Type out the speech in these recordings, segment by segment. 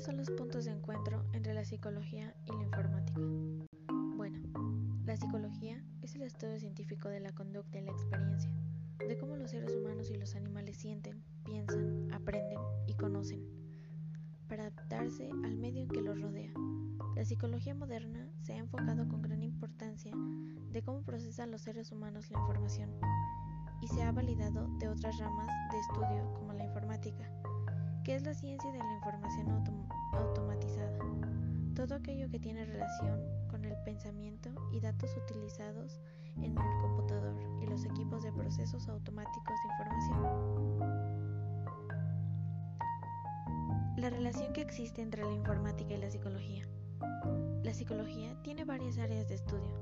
¿Cuáles son los puntos de encuentro entre la psicología y la informática? Bueno, la psicología es el estudio científico de la conducta y la experiencia, de cómo los seres humanos y los animales sienten, piensan, aprenden y conocen, para adaptarse al medio en que los rodea. La psicología moderna se ha enfocado con gran importancia de cómo procesan los seres humanos la información y se ha validado de otras ramas de estudio como la informática ¿Qué es la ciencia de la información autom automatizada? Todo aquello que tiene relación con el pensamiento y datos utilizados en el computador y los equipos de procesos automáticos de información. La relación que existe entre la informática y la psicología. La psicología tiene varias áreas de estudio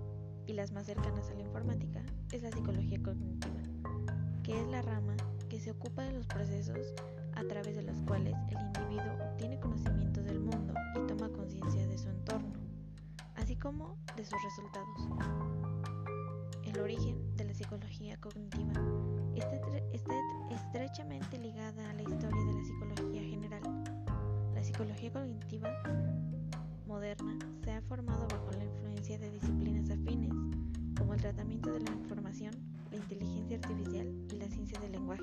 y las más cercanas a la informática es la psicología cognitiva, que es la rama que se ocupa de los procesos a través de los cuales el individuo obtiene conocimiento del mundo y toma conciencia de su entorno, así como de sus resultados. El origen de la psicología cognitiva está, está estrechamente ligada a la historia de la psicología general. La psicología cognitiva moderna se ha formado bajo la influencia de disciplinas afines, como el tratamiento de la información, la inteligencia artificial y la ciencia del lenguaje.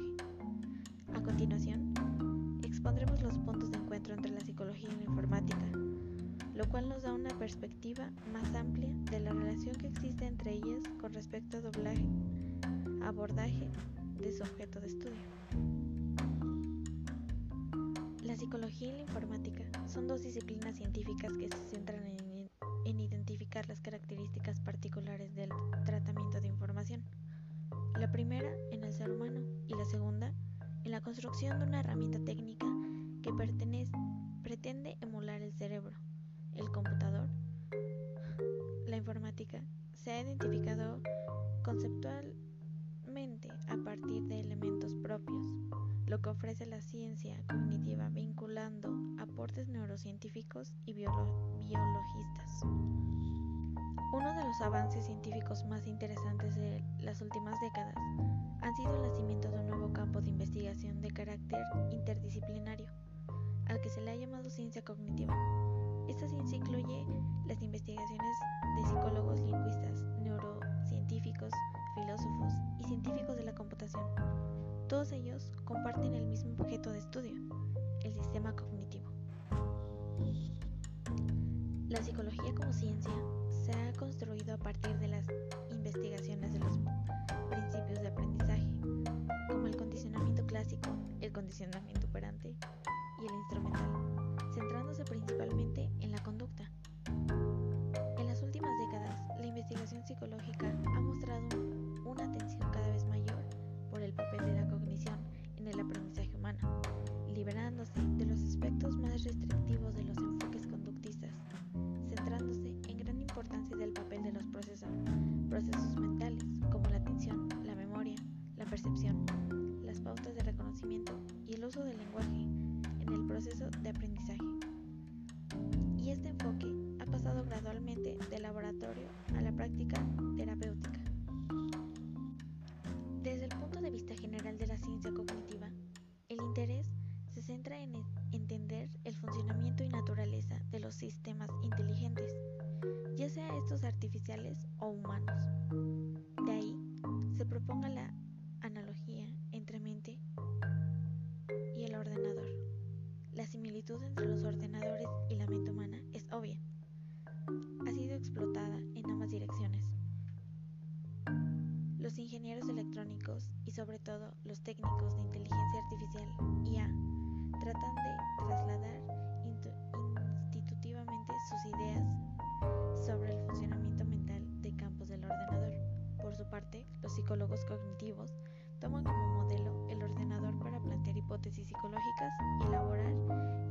A continuación, expondremos los puntos de encuentro entre la psicología y la informática, lo cual nos da una perspectiva más amplia de la relación que existe entre ellas con respecto a doblaje, abordaje de su objeto de estudio. La psicología y la informática son dos disciplinas científicas que se centran en, en identificar las características construcción de una herramienta técnica que pretende emular el cerebro, el computador. La informática se ha identificado conceptualmente a partir de elementos propios, lo que ofrece la ciencia cognitiva vinculando aportes neurocientíficos y biologistas. Los avances científicos más interesantes de las últimas décadas han sido el nacimiento de un nuevo campo de investigación de carácter interdisciplinario, al que se le ha llamado ciencia cognitiva. Esta ciencia incluye las investigaciones de psicólogos, lingüistas, neurocientíficos, filósofos y científicos de la computación. Todos ellos comparten el mismo objeto de estudio, el sistema cognitivo. La psicología como ciencia se ha construido a partir de las investigaciones de los principios de aprendizaje, como el condicionamiento clásico, el condicionamiento operante y el instrumental, centrándose principalmente en la conducta. En las últimas décadas, la investigación psicológica ha mostrado una atención cada vez mayor por el papel de la cognición en el aprendizaje los sistemas inteligentes ya sea estos artificiales o humanos. De ahí se proponga la analogía entre mente y el ordenador. La similitud entre los ordenadores y la mente humana es obvia. Ha sido explotada en ambas direcciones. Los ingenieros electrónicos y sobre todo los técnicos de inteligencia psicólogos cognitivos toman como modelo el ordenador para plantear hipótesis psicológicas y elaborar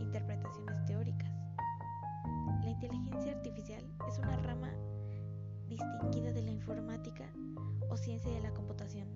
interpretaciones teóricas. La inteligencia artificial es una rama distinguida de la informática o ciencia de la computación,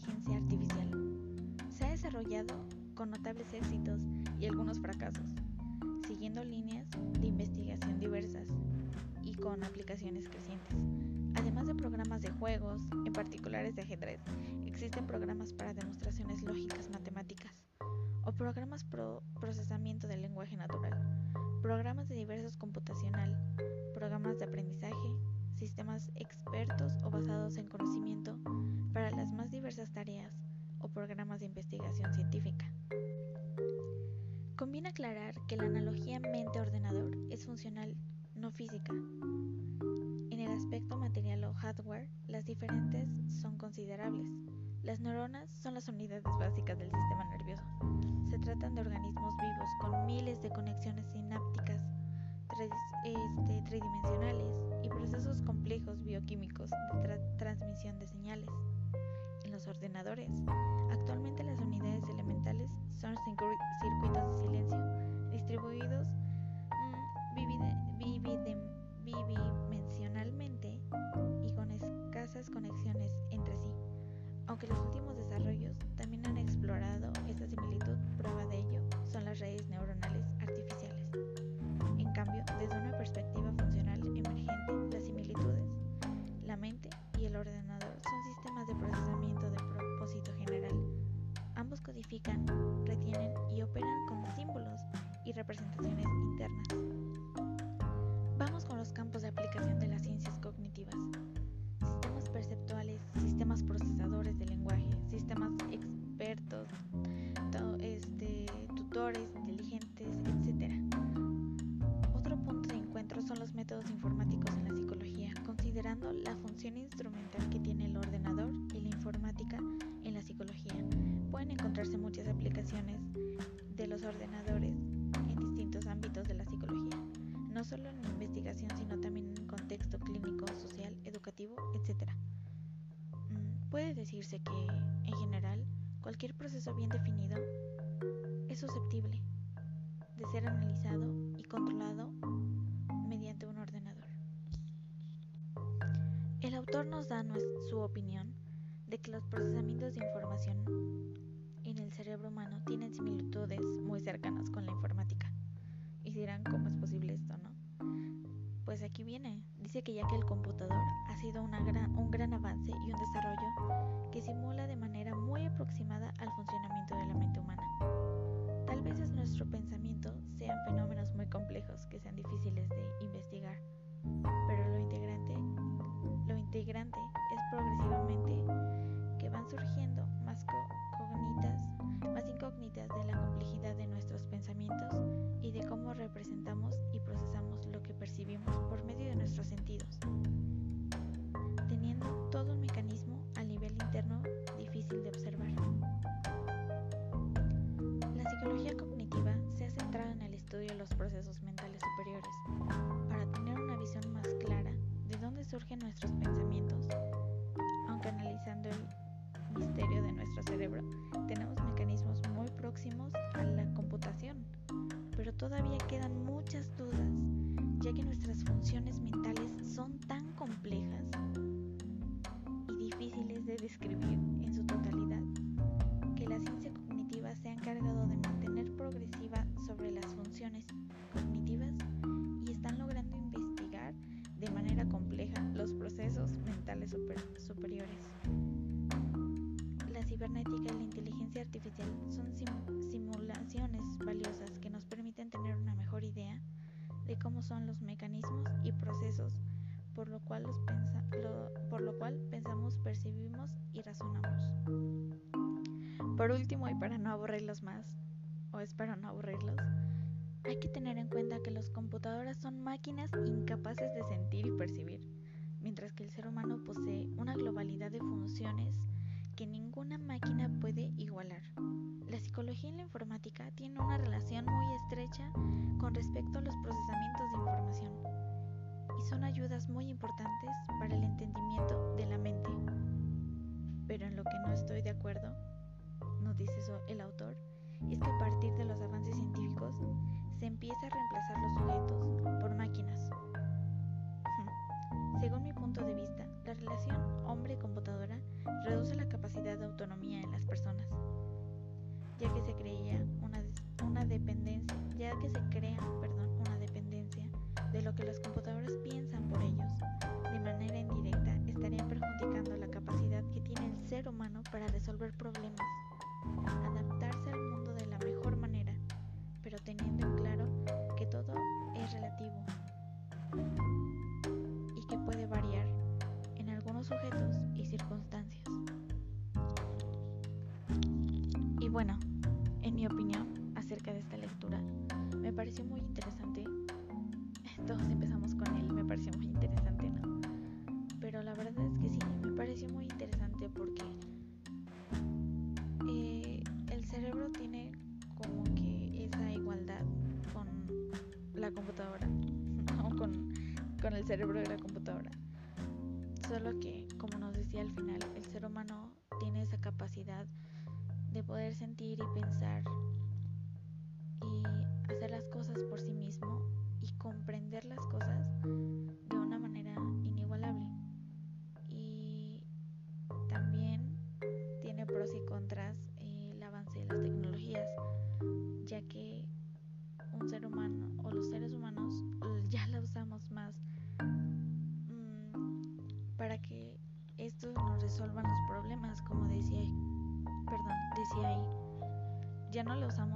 inteligencia artificial? Se ha desarrollado con notables éxitos y algunos fracasos, siguiendo líneas de investigación diversas y con aplicaciones crecientes. Además de programas de juegos, en particulares de ajedrez, existen programas para demostraciones lógicas matemáticas o programas pro procesamiento del lenguaje natural, programas de diversos computacional, programas de aprendizaje, sistemas expertos o basados en conocimiento para las más diversas tareas o programas de investigación científica. Conviene aclarar que la analogía mente-ordenador es funcional, no física. En el aspecto material o hardware, las diferentes son considerables. Las neuronas son las unidades básicas del sistema nervioso. Se tratan de organismos vivos con miles bioquímicos de transmisión de señales. En los ordenadores, actualmente las unidades elementales son pendidikan. Decirse que, en general, cualquier proceso bien definido es susceptible de ser analizado y controlado mediante un ordenador. El autor nos da su opinión de que los procesamientos de información en el cerebro humano tienen similitudes muy cercanas con la informática. Y dirán, ¿cómo es posible esto, no? Pues aquí viene. Dice que ya que el computador ha sido un gran avance y un desarrollo que simula de manera surgen nuestros pensamientos, aunque analizando el misterio de nuestro cerebro, tenemos mecanismos muy próximos a la computación, pero todavía quedan muchas dudas, ya que nuestras funciones mentales son tan complejas y difíciles de describir por lo cual pensamos, percibimos y razonamos. Por último, y para no aburrirlos más, o espero no aburrirlos, hay que tener en cuenta que las computadoras son máquinas incapaces de sentir y percibir, mientras que el ser humano posee una globalidad de funciones que ninguna máquina puede igualar. La psicología y la informática tienen una relación muy estrecha con respecto a los procesamientos de información y son ayudas muy importantes de acuerdo nos dice el autor, es que a partir de los avances científicos se empieza a reemplazar los sujetos por máquinas. Según mi punto de vista, la relación hombre-computadora reduce la capacidad de autonomía en las personas, ya que se crea, una dependencia de lo que las computadoras piensan resolver problemas, adaptarse al mundo de la mejor manera, pero teniendo en claro que todo es relativo y que puede variar en algunos sujetos y circunstancias. Y bueno, en mi opinión acerca de esta lectura, me pareció muy el cerebro de la computadora. Solo que, como nos decía al final, el ser humano tiene esa capacidad de poder sentir y pensar y hacer las cosas por sí mismo no la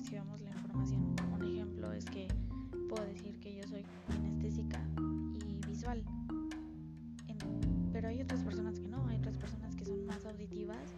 recibamos la información. Un ejemplo es que puedo decir que yo soy kinestésica y visual. Pero hay otras personas que no hay otras personas que son más auditivas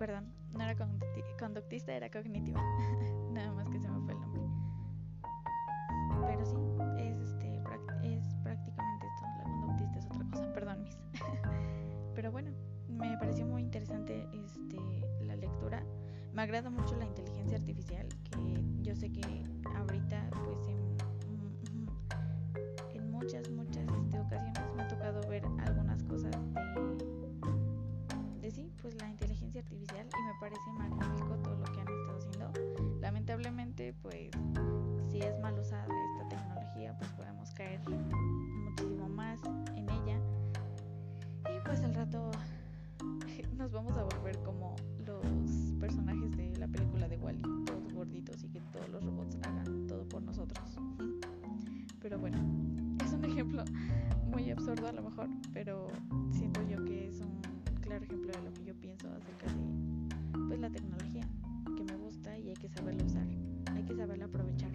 perdón, no era conducti- conductista, era cognitiva. Nada más que se me fue el nombre. Pero sí, es este es prácticamente esto, la conductista es otra cosa, perdón, mis. Pero bueno, me pareció muy interesante este, la lectura. Me agrada mucho la inteligencia artificial, que yo sé que ahorita, pues en, en muchas, muchas este, ocasiones me ha tocado ver algunas inteligencia artificial y me parece magnífico todo lo que han estado haciendo. Lamentablemente, pues si es mal usada esta tecnología, pues podemos caer muchísimo más en ella y pues al rato nos vamos a volver como los personajes de la película de Wally, todos gorditos y que todos los robots hagan todo por nosotros. Pero bueno, es un ejemplo muy absurdo a lo mejor, pero claro ejemplo de lo que yo pienso acerca de pues, la tecnología, que me gusta y hay que saberla usar, hay que saberla aprovechar.